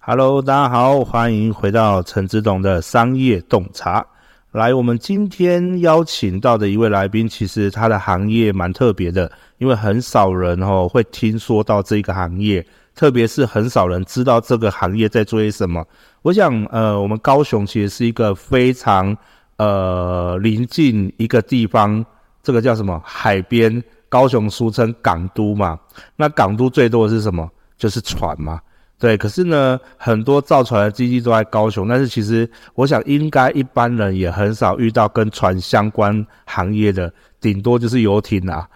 Hello，大家好，欢迎回到陈志董的商业洞察。来，我们今天邀请到的一位来宾，其实他的行业蛮特别的，因为很少人哦会听说到这个行业，特别是很少人知道这个行业在做些什么。我想，呃，我们高雄其实是一个非常呃临近一个地方，这个叫什么海边？高雄俗称港都嘛，那港都最多的是什么？就是船嘛。对，可是呢，很多造船的基地都在高雄，但是其实我想，应该一般人也很少遇到跟船相关行业的，顶多就是游艇啦。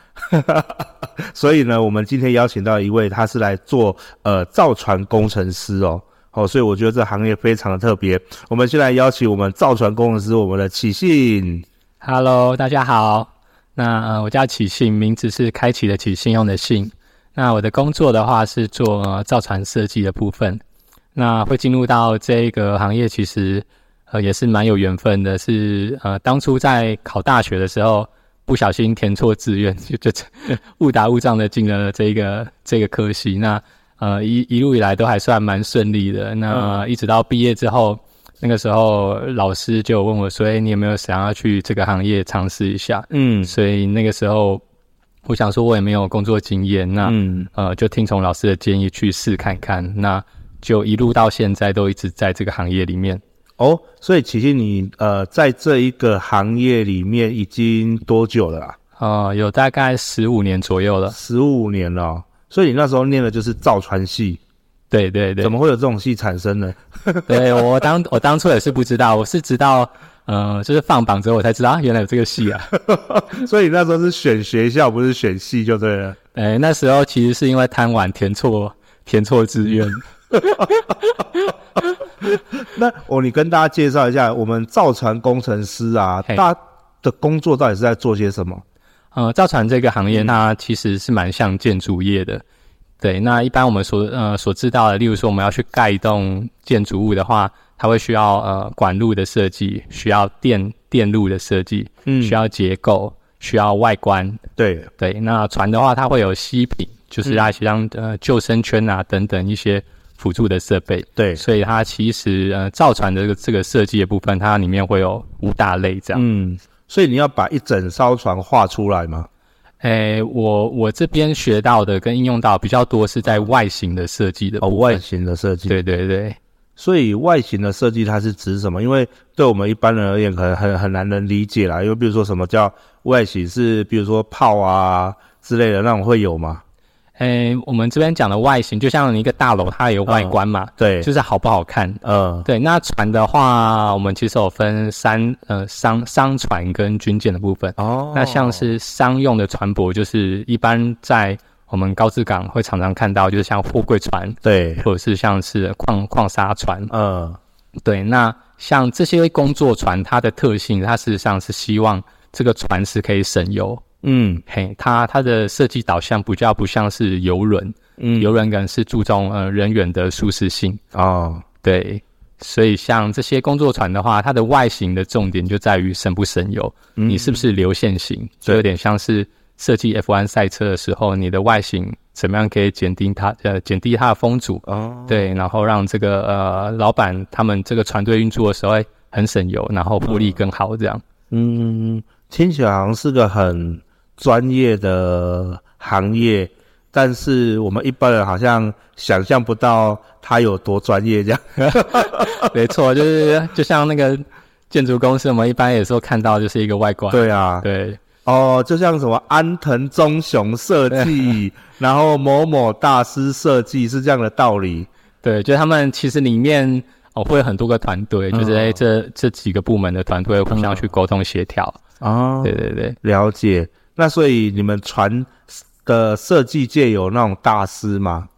所以呢，我们今天邀请到一位，他是来做呃造船工程师哦，哦，所以我觉得这行业非常的特别。我们先来邀请我们造船工程师，我们的启信。Hello，大家好。那呃，我叫启信，名字是开启的启，信用的信。那我的工作的话是做、呃、造船设计的部分。那会进入到这个行业，其实呃也是蛮有缘分的。是呃当初在考大学的时候，不小心填错志愿，就就误打误撞的进了这个这个科系。那呃一一路以来都还算蛮顺利的。那一直到毕业之后，那个时候老师就问我说：“哎，你有没有想要去这个行业尝试一下？”嗯，所以那个时候。我想说，我也没有工作经验，那、嗯、呃，就听从老师的建议去试看看，那就一路到现在都一直在这个行业里面。哦，所以其实你呃，在这一个行业里面已经多久了啊？呃，有大概十五年左右了。十五年了，所以你那时候念的就是造船系。对对对。怎么会有这种戏产生呢？对，我当我当初也是不知道，我是直到。呃，就是放榜之后我才知道，啊，原来有这个戏啊。所以那时候是选学校，不是选系就对了。哎，那时候其实是因为贪玩填错填错志愿。那我你跟大家介绍一下，我们造船工程师啊，他的工作到底是在做些什么？呃，造船这个行业，它其实是蛮像建筑业的。对，那一般我们所呃所知道的，例如说我们要去盖一栋建筑物的话。它会需要呃管路的设计，需要电电路的设计，嗯，需要结构，需要外观，对对。那船的话，它会有吸品，就是那些像呃救生圈啊等等一些辅助的设备，对。所以它其实呃造船的这个这个设计的部分，它里面会有五大类这样。嗯，所以你要把一整艘船画出来吗？诶，我我这边学到的跟应用到比较多是在外形的设计的哦，外形的设计，对对对。所以外形的设计它是指什么？因为对我们一般人而言，可能很很难能理解啦。因为比如说什么叫外形，是比如说炮啊之类的那种会有吗？诶、欸，我们这边讲的外形，就像一个大楼，它有外观嘛，嗯、对，就是好不好看。嗯，对。那船的话，我们其实有分三呃商商船跟军舰的部分。哦，那像是商用的船舶，就是一般在。我们高志港会常常看到，就是像货柜船，对，或者是像是矿矿砂船，嗯，对。那像这些工作船，它的特性，它事实上是希望这个船是可以省油，嗯，嘿，它它的设计导向比较不像是游轮，嗯，游轮可能是注重呃人员的舒适性，哦，对。所以像这些工作船的话，它的外形的重点就在于省不省油，嗯，你是不是流线型，所以有点像是。设计 F1 赛车的时候，你的外形怎么样可以减低它呃减低它的风阻？哦，对，然后让这个呃老板他们这个船队运作的时候很省油，然后获利更好这样。嗯，听起来好像是个很专业的行业，但是我们一般人好像想象不到他有多专业这样。没错，就是就像那个建筑公司，我们一般有时候看到就是一个外观。对啊，对。哦，就像什么安藤忠雄设计，然后某某大师设计是这样的道理。对，就他们其实里面哦会有很多个团队，嗯、就是哎这这几个部门的团队互相去沟通协调。哦，对对对，了解。那所以你们船的设计界有那种大师吗？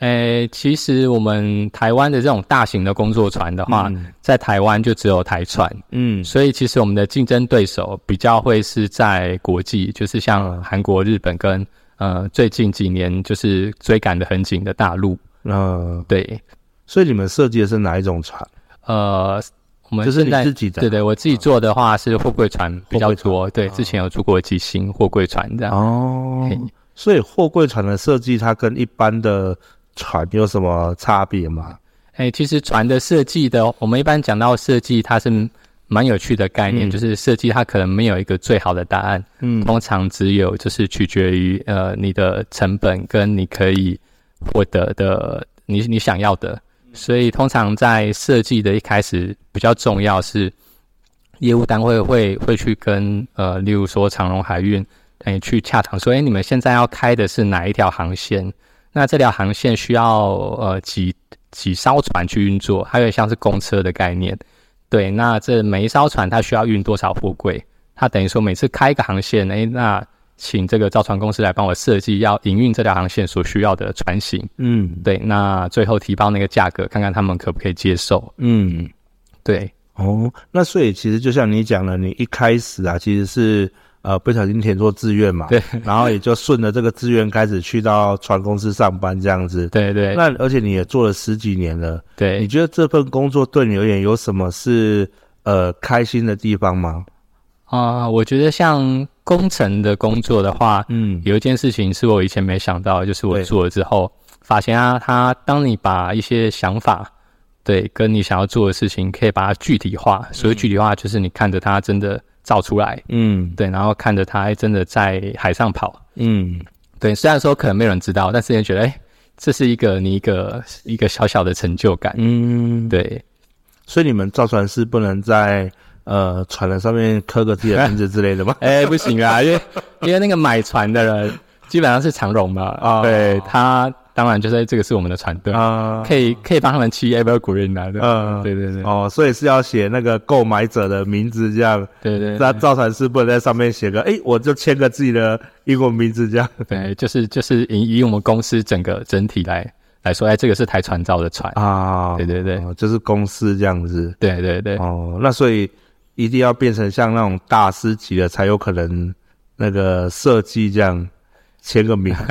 诶，其实我们台湾的这种大型的工作船的话，嗯、在台湾就只有台船，嗯，所以其实我们的竞争对手比较会是在国际，就是像韩国、日本跟呃最近几年就是追赶的很紧的大陆，嗯、呃，对。所以你们设计的是哪一种船？呃，我们就是你自己的，对对，我自己做的话是货柜船比较多，对，之前有做过几型货柜船这样。哦，所以货柜船的设计它跟一般的。船有什么差别吗？哎、欸，其实船的设计的，我们一般讲到设计，它是蛮有趣的概念，嗯、就是设计它可能没有一个最好的答案，嗯，通常只有就是取决于呃你的成本跟你可以获得的你你想要的，所以通常在设计的一开始比较重要是业务单位会会去跟呃例如说长荣海运哎、去洽谈，说哎你们现在要开的是哪一条航线？那这条航线需要呃几几艘船去运作，还有像是公车的概念。对，那这每一艘船它需要运多少货柜？它等于说每次开一个航线，哎，那请这个造船公司来帮我设计要营运这条航线所需要的船型。嗯，对，那最后提报那个价格，看看他们可不可以接受。嗯，对。哦，那所以其实就像你讲的，你一开始啊，其实是。呃，不小心填错志愿嘛，对，然后也就顺着这个志愿开始去到船公司上班这样子，对对。那而且你也做了十几年了，对，你觉得这份工作对你而言有什么是呃开心的地方吗？啊、呃，我觉得像工程的工作的话，嗯，有一件事情是我以前没想到，就是我做了之后发现啊，他当你把一些想法，对，跟你想要做的事情，可以把它具体化，所谓具体化就是你看着它真的。造出来，嗯，对，然后看着它还真的在海上跑，嗯，对。虽然说可能没有人知道，但是也觉得，哎，这是一个你一个一个小小的成就感，嗯，对。所以你们造船是不能在呃船的上面刻个自己的名字之类的吗？哎，不行啊，因为因为那个买船的人基本上是长荣嘛，啊，对他。当然，就是这个是我们的船队啊，可以可以帮他们去 Evergreen 来的，嗯，对对对，哦，所以是要写那个购买者的名字这样，对对，那造船师不能在上面写个，哎，我就签个自己的英文名字这样，对，就是就是以以我们公司整个整体来来说，哎，这个是台船造的船。啊，对对对，就是公司这样子，对对对，哦，那所以一定要变成像那种大师级的才有可能那个设计这样签个名。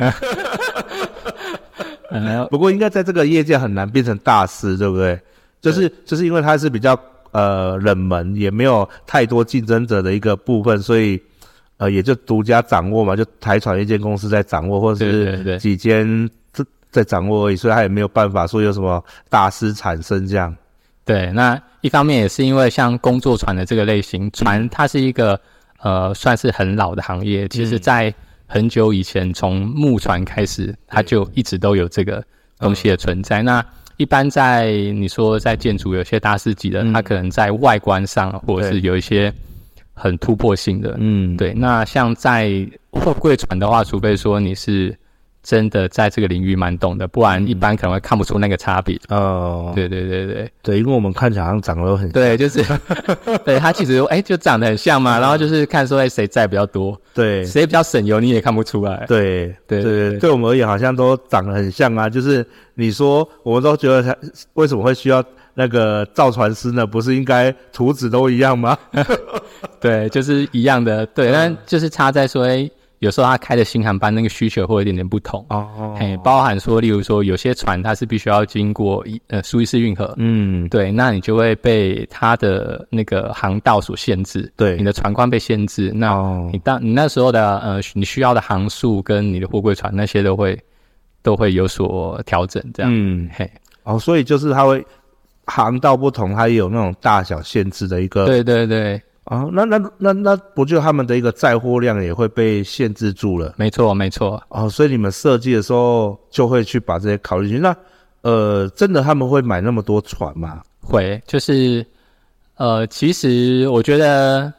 不过应该在这个业界很难变成大师，对不对？就是就是因为它是比较呃冷门，也没有太多竞争者的一个部分，所以呃也就独家掌握嘛，就台船一间公司在掌握，或者是几间在在掌握而已，所以他也没有办法说有什么大师产生这样。对，那一方面也是因为像工作船的这个类型，船它是一个呃算是很老的行业，其实在。很久以前，从木船开始，它就一直都有这个东西的存在。嗯、那一般在你说在建筑有些大师级的，嗯、它可能在外观上，或者是有一些很突破性的。嗯，对。那像在货柜船的话，除非说你是。真的在这个领域蛮懂的，不然一般可能会看不出那个差别。哦，对对对对对，因为我们看起来好像长得都很像。对，就是，对他其实哎、欸、就长得很像嘛，然后就是看说哎谁在比较多，对，谁比较省油你也看不出来。对对对对，对我们而言好像都长得很像啊，就是你说我们都觉得他为什么会需要那个造船师呢？不是应该图纸都一样吗？对，就是一样的，对，但就是差在说哎。有时候他开的新航班那个需求会有一点点不同。哦，嘿，包含说，例如说有些船它是必须要经过一呃苏伊士运河，嗯，对，那你就会被它的那个航道所限制，对，你的船宽被限制，那你当你那时候的呃你需要的航速跟你的货柜船那些都会都会有所调整，这样，嗯，嘿，哦，所以就是它会航道不同，它也有那种大小限制的一个，对对对。啊，那那那那不就他们的一个载货量也会被限制住了？没错，没错。哦，所以你们设计的时候就会去把这些考虑进去。那呃，真的他们会买那么多船吗？会，就是呃，其实我觉得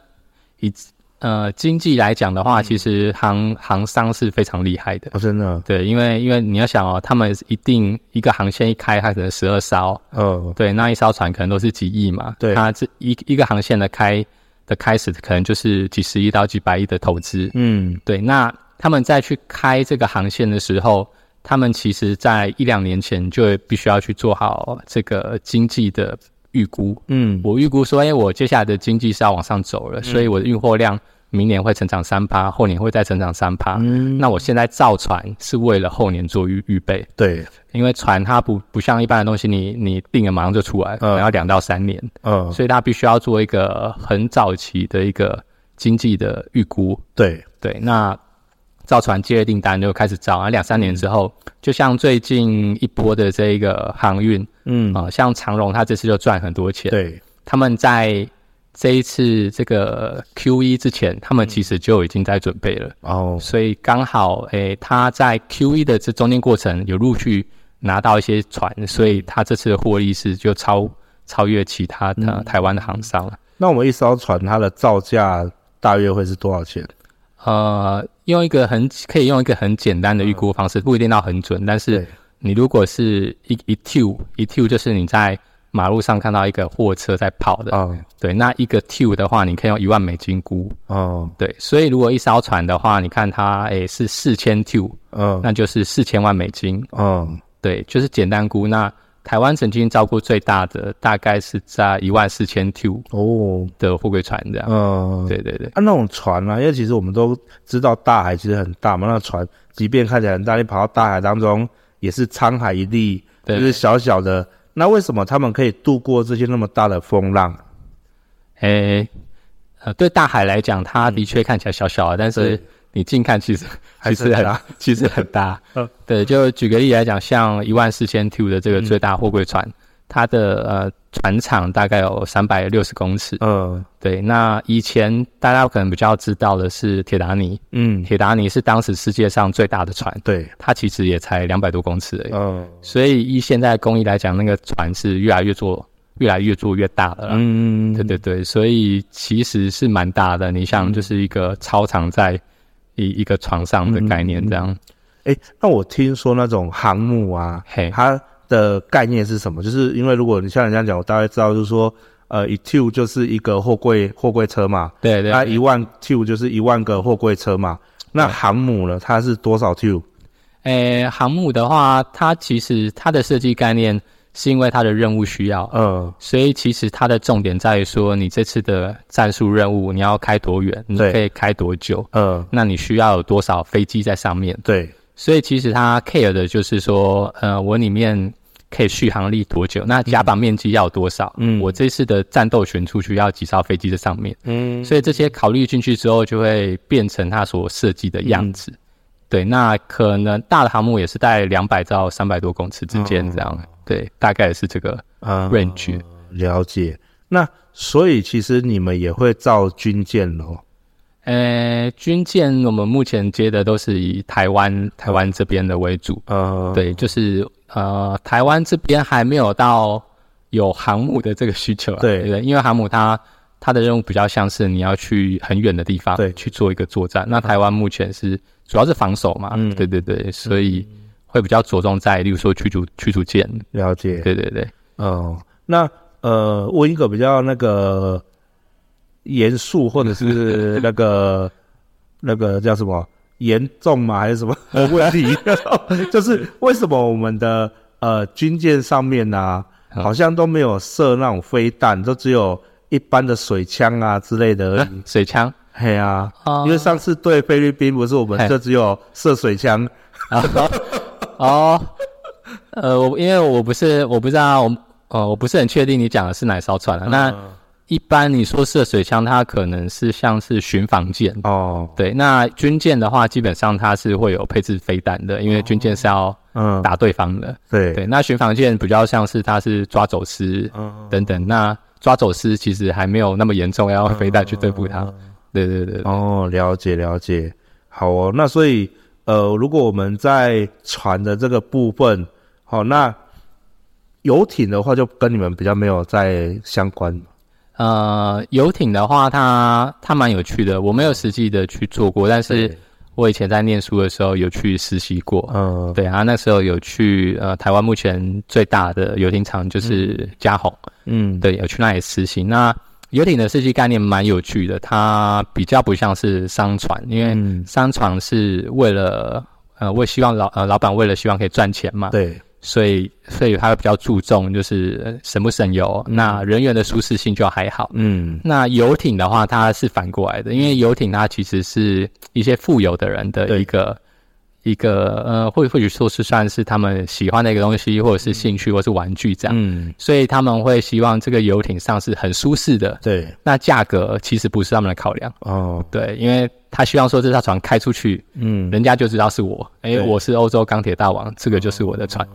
以呃经济来讲的话，其实航航商是非常厉害的。哦，真的。对，因为因为你要想哦，他们一定一个航线一开，它可能十二艘。嗯，对，那一艘船可能都是几亿嘛。对，它这一一个航线的开的开始，可能就是几十亿到几百亿的投资。嗯，对。那他们在去开这个航线的时候，他们其实在一两年前就必须要去做好这个经济的。预估，嗯，我预估说，哎，我接下来的经济是要往上走了，嗯、所以我的运货量明年会成长三趴，后年会再成长三趴。嗯，那我现在造船是为了后年做预预备。对，因为船它不不像一般的东西你，你你定了马上就出来，嗯，要两到三年，嗯，所以它必须要做一个很早期的一个经济的预估。对对，那。造船接了订单就开始造啊，两三年之后，就像最近一波的这一个航运，嗯啊、呃，像长荣，他这次就赚很多钱。对，他们在这一次这个 Q 一之前，他们其实就已经在准备了。哦，所以刚好，诶、欸，他在 Q 一的这中间过程有陆续拿到一些船，所以他这次的获利是就超超越其他的、嗯、台湾的航商了。那我们一艘船它的造价大约会是多少钱？呃，用一个很可以用一个很简单的预估方式，不一定到很准。但是你如果是一一 T 一 T 就是你在马路上看到一个货车在跑的，哦，对，那一个 T 的话，你可以用一万美金估，哦，对。所以如果一艘船的话，你看它诶是四千 T，嗯，那就是四千万美金，嗯，对，就是简单估那。台湾曾经造过最大的，大概是在一万四千 T 哦的货柜船这样。嗯，对对对。啊，那种船啊，因为其实我们都知道大海其实很大嘛，那船即便看起来很大，你跑到大海当中也是沧海一粟，就是小小的。那为什么他们可以度过这些那么大的风浪？诶、欸，呃，对大海来讲，它的确看起来小小的，但是。你近看其实其实很大其实很大，嗯，对，就举个例来讲，像一万四千 T 的这个最大货柜船，嗯、它的呃船长大概有三百六十公尺，嗯，对。那以前大家可能比较知道的是铁达尼，嗯，铁达尼是当时世界上最大的船，对，它其实也才两百多公尺而已，嗯，所以以现在工艺来讲，那个船是越来越做越来越做越大的了，嗯，对对对，所以其实是蛮大的。你像就是一个超长在。一一个床上的概念这样，哎、嗯嗯欸，那我听说那种航母啊，嘿，它的概念是什么？就是因为如果你像人家讲，我大概知道，就是说，呃，一 two 就是一个货柜货柜车嘛，对对，那一万 two 就是一万个货柜车嘛。那航母呢？它是多少 T？诶、欸，航母的话，它其实它的设计概念。是因为它的任务需要，嗯，所以其实它的重点在于说，你这次的战术任务你要开多远，你可以开多久，嗯，那你需要有多少飞机在上面？对，所以其实它 care 的就是说，呃，我里面可以续航力多久？那甲板面积要多少？嗯，我这次的战斗群出去要几艘飞机在上面？嗯，所以这些考虑进去之后，就会变成它所设计的样子。嗯、对，那可能大的航母也是在两百到三百多公尺之间这样。嗯对，大概是这个 range、嗯、了解。那所以其实你们也会造军舰咯？呃，军舰我们目前接的都是以台湾台湾这边的为主。嗯，对，就是呃，台湾这边还没有到有航母的这个需求、啊。对对，因为航母它它的任务比较像是你要去很远的地方对去做一个作战。那台湾目前是主要是防守嘛？嗯，对对对，所以。嗯会比较着重在，例如说驱逐驱逐舰，了解，对对对，哦，那呃，问一个比较那个严肃或者是 那个那个叫什么严重吗？还是什么 问题？就是为什么我们的呃军舰上面呢、啊，好像都没有射那种飞弹，都只有一般的水枪啊之类的而已。水枪，嘿啊，因为上次对菲律宾不是我们就只有射水枪啊。哦，呃，我因为我不是我不知道，我呃我不是很确定你讲的是哪艘船了、啊。嗯、那一般你说射水枪，它可能是像是巡防舰哦。对，那军舰的话，基本上它是会有配置飞弹的，因为军舰是要嗯打对方的。对、嗯、对，那巡防舰比较像是它是抓走私等等。嗯、那抓走私其实还没有那么严重，要飞弹去对付它。嗯、对，对对对。哦，了解了解。好哦，那所以。呃，如果我们在船的这个部分，好，那游艇的话就跟你们比较没有在相关。呃，游艇的话，它它蛮有趣的，我没有实际的去做过，但是我以前在念书的时候有去实习过。嗯，对啊，那时候有去呃台湾目前最大的游艇厂就是嘉宏，嗯，对，有去那里实习。那游艇的设计概念蛮有趣的，它比较不像是商船，因为商船是为了呃为希望老呃老板为了希望可以赚钱嘛，对。所以，所以他会比较注重就是省不省油，嗯、那人员的舒适性就还好。嗯，那游艇的话，它是反过来的，因为游艇它其实是一些富有的人的一个一个呃，或或许说是算是他们喜欢的一个东西，或者是兴趣，或是玩具这样。嗯，所以他们会希望这个游艇上是很舒适的。对，那价格其实不是他们的考量。哦，对，因为他希望说这艘船开出去，嗯，人家就知道是我，哎、欸，我是欧洲钢铁大王，这个就是我的船。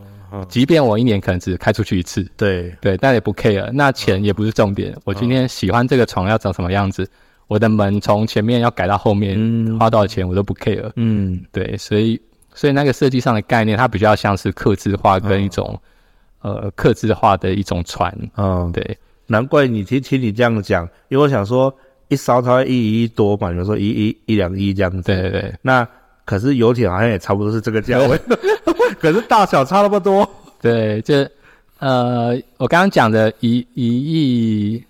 即便我一年可能只开出去一次，对对，但也不 care。那钱也不是重点。我今天喜欢这个床要长什么样子，我的门从前面要改到后面，花多少钱我都不 care。嗯，对，所以所以那个设计上的概念，它比较像是客制化跟一种呃客制化的一种船。嗯，对，难怪你听听你这样讲，因为我想说一艘它一亿多嘛，比如说一一一两亿这样子。对对对，那可是游艇好像也差不多是这个价位。可是大小差那么多，对，就呃，我刚刚讲的一一亿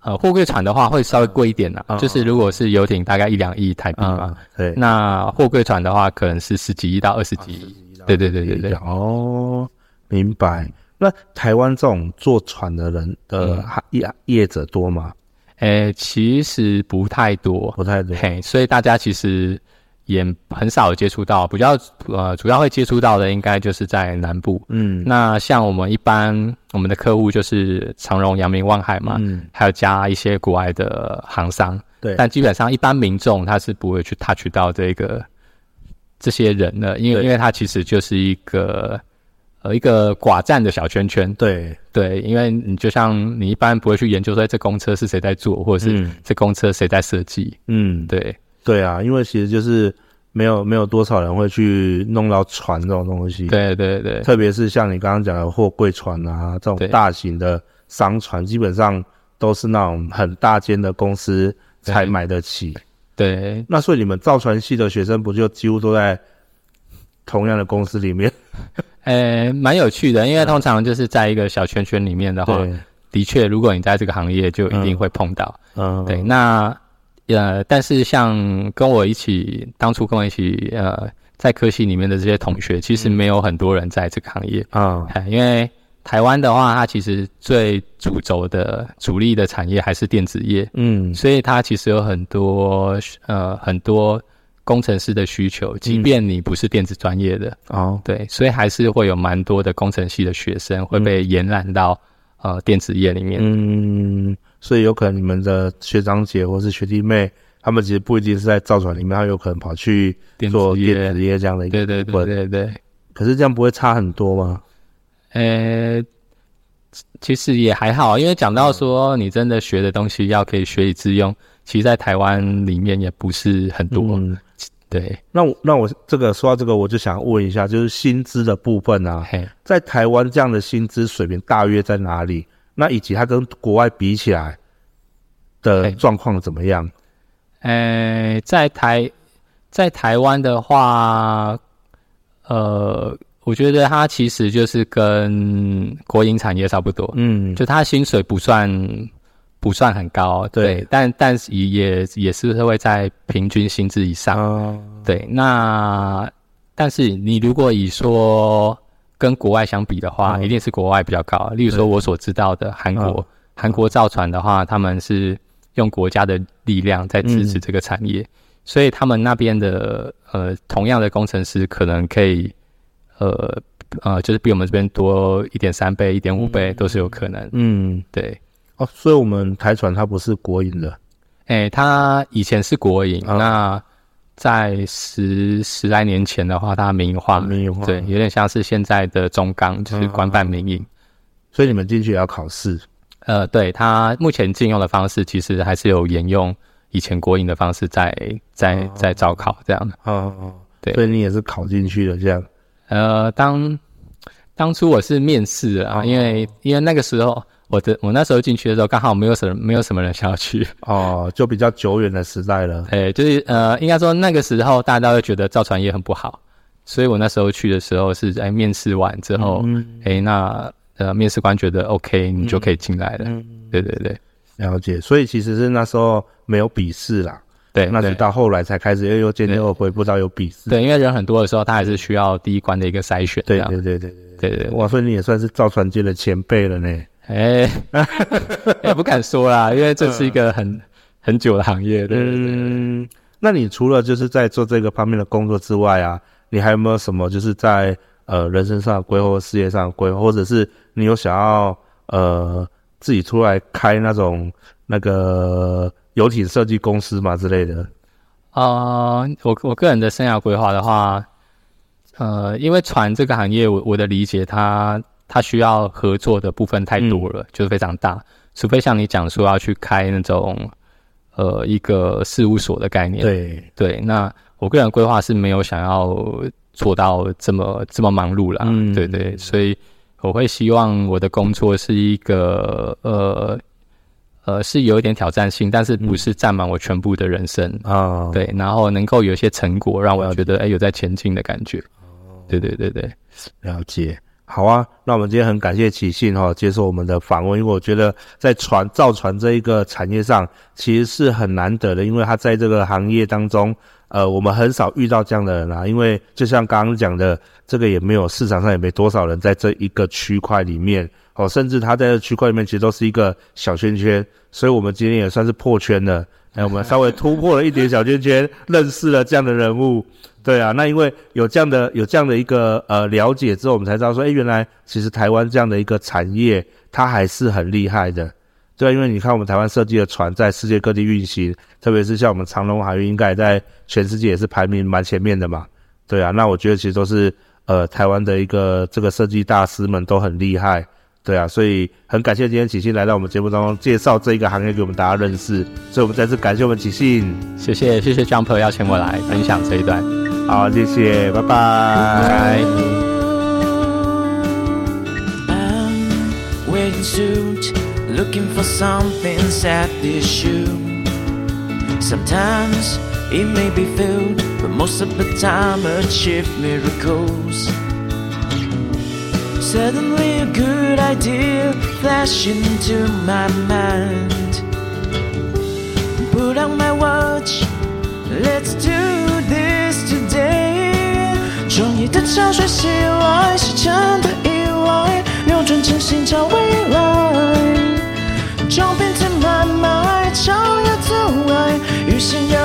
呃货柜船的话会稍微贵一点啦，嗯、就是如果是游艇大概一两亿台币嘛，嗯、对，那货柜船的话可能是十几亿到二十几亿，对对对对对，哦，明白。那台湾这种坐船的人的业业者多吗？诶、欸，其实不太多，不太多，嘿，所以大家其实。也很少接触到，比较呃主要会接触到的应该就是在南部。嗯，那像我们一般我们的客户就是长荣、阳明、万海嘛，嗯，还有加一些国外的行商。对，但基本上一般民众他是不会去 touch 到这个这些人的，因为因为他其实就是一个呃一个寡占的小圈圈。对对，因为你就像你一般不会去研究说这公车是谁在做，或者是这公车谁在设计。嗯，对。对啊，因为其实就是没有没有多少人会去弄到船这种东西。对对对，特别是像你刚刚讲的货柜船啊，这种大型的商船，基本上都是那种很大间的公司才买得起。对，对那所以你们造船系的学生不就几乎都在同样的公司里面？呃，蛮有趣的，因为通常就是在一个小圈圈里面的话，的确，如果你在这个行业，就一定会碰到。嗯，对，那。呃，但是像跟我一起当初跟我一起呃在科系里面的这些同学，其实没有很多人在这个行业啊。嗯、因为台湾的话，它其实最主轴的主力的产业还是电子业，嗯，所以它其实有很多呃很多工程师的需求，即便你不是电子专业的哦，嗯、对，所以还是会有蛮多的工程系的学生会被延揽到、嗯、呃电子业里面，嗯。所以有可能你们的学长姐或是学弟妹，他们其实不一定是在造船里面，他有可能跑去做电子业这样的一个。对对对对对。可是这样不会差很多吗？呃，其实也还好，因为讲到说你真的学的东西要可以学以致用，其实在台湾里面也不是很多。嗯，对。那我那我这个说到这个，我就想问一下，就是薪资的部分啊，嘿在台湾这样的薪资水平大约在哪里？那以及它跟国外比起来的状况怎么样？呃，在台在台湾的话，呃，我觉得它其实就是跟国营产业差不多，嗯，就它薪水不算不算很高，对，对但但是也也是会在平均薪资以上，哦、对。那但是你如果以说。跟国外相比的话，嗯、一定是国外比较高。例如说，我所知道的韩国，韩、嗯、国造船的话，他们是用国家的力量在支持这个产业，嗯、所以他们那边的呃，同样的工程师可能可以呃呃，就是比我们这边多一点三倍、一点五倍都是有可能。嗯，对。哦，所以我们台船它不是国营的，诶、欸，它以前是国营，嗯、那。在十十来年前的话，它民营化，民营化，对，有点像是现在的中钢，就是官办民营。所以你们进去也要考试？呃，对，它目前禁用的方式其实还是有沿用以前国营的方式在在在招考这样的。哦哦，对，所以你也是考进去的这样。呃，当当初我是面试啊，因为因为那个时候。我的我那时候进去的时候，刚好没有什么没有什么人想要去 哦，就比较久远的时代了。哎，就是呃，应该说那个时候大家都会觉得造船业很不好，所以我那时候去的时候是在面试完之后，嗯，哎，那呃面试官觉得 OK，你就可以进来了。嗯，对对对，了解。所以其实是那时候没有笔试啦。对，那直到后来才开始又又渐渐又恢复到有笔试。对，因为人很多的时候，他还是需要第一关的一个筛选。对对对对对对对，哇，所以你也算是造船界的前辈了呢。哎，也不敢说啦，因为这是一个很很久的行业。嗯，那你除了就是在做这个方面的工作之外啊，你还有没有什么就是在呃人生上规划、事业上规划，或者是你有想要呃自己出来开那种那个？游艇设计公司嘛之类的，呃，我我个人的生涯规划的话，呃，因为船这个行业，我我的理解它，它它需要合作的部分太多了，嗯、就是非常大，除非像你讲说要去开那种呃一个事务所的概念，对对，那我个人规划是没有想要做到这么这么忙碌啦，嗯，对对，所以我会希望我的工作是一个呃。呃，是有一点挑战性，但是不是占满我全部的人生啊？嗯、对，然后能够有一些成果，让我觉得哎、欸，有在前进的感觉。哦，对对对对，了解。好啊，那我们今天很感谢启信哈接受我们的访问，因为我觉得在船造船这一个产业上，其实是很难得的，因为他在这个行业当中，呃，我们很少遇到这样的人啊。因为就像刚刚讲的，这个也没有市场上也没多少人在这一个区块里面。哦，甚至他在这区块里面其实都是一个小圈圈，所以我们今天也算是破圈了。哎，我们稍微突破了一点小圈圈，认识了这样的人物。对啊，那因为有这样的有这样的一个呃了解之后，我们才知道说，哎，原来其实台湾这样的一个产业，它还是很厉害的。对啊，因为你看我们台湾设计的船在世界各地运行，特别是像我们长荣海运，应该在全世界也是排名蛮前面的嘛。对啊，那我觉得其实都是呃台湾的一个这个设计大师们都很厉害。对啊，所以很感谢今天启信来到我们节目当中介绍这一个行业给我们大家认识，所以我们再次感谢我们启信，谢谢谢谢 Jumper 邀请我来分享这一段，好，谢谢，拜拜。Bye Suddenly a good idea flashed into my mind. Put on my watch, let's do 的潮水袭来，时间的依赖，扭转真心找未来。照片填满满，超越阻碍，与信仰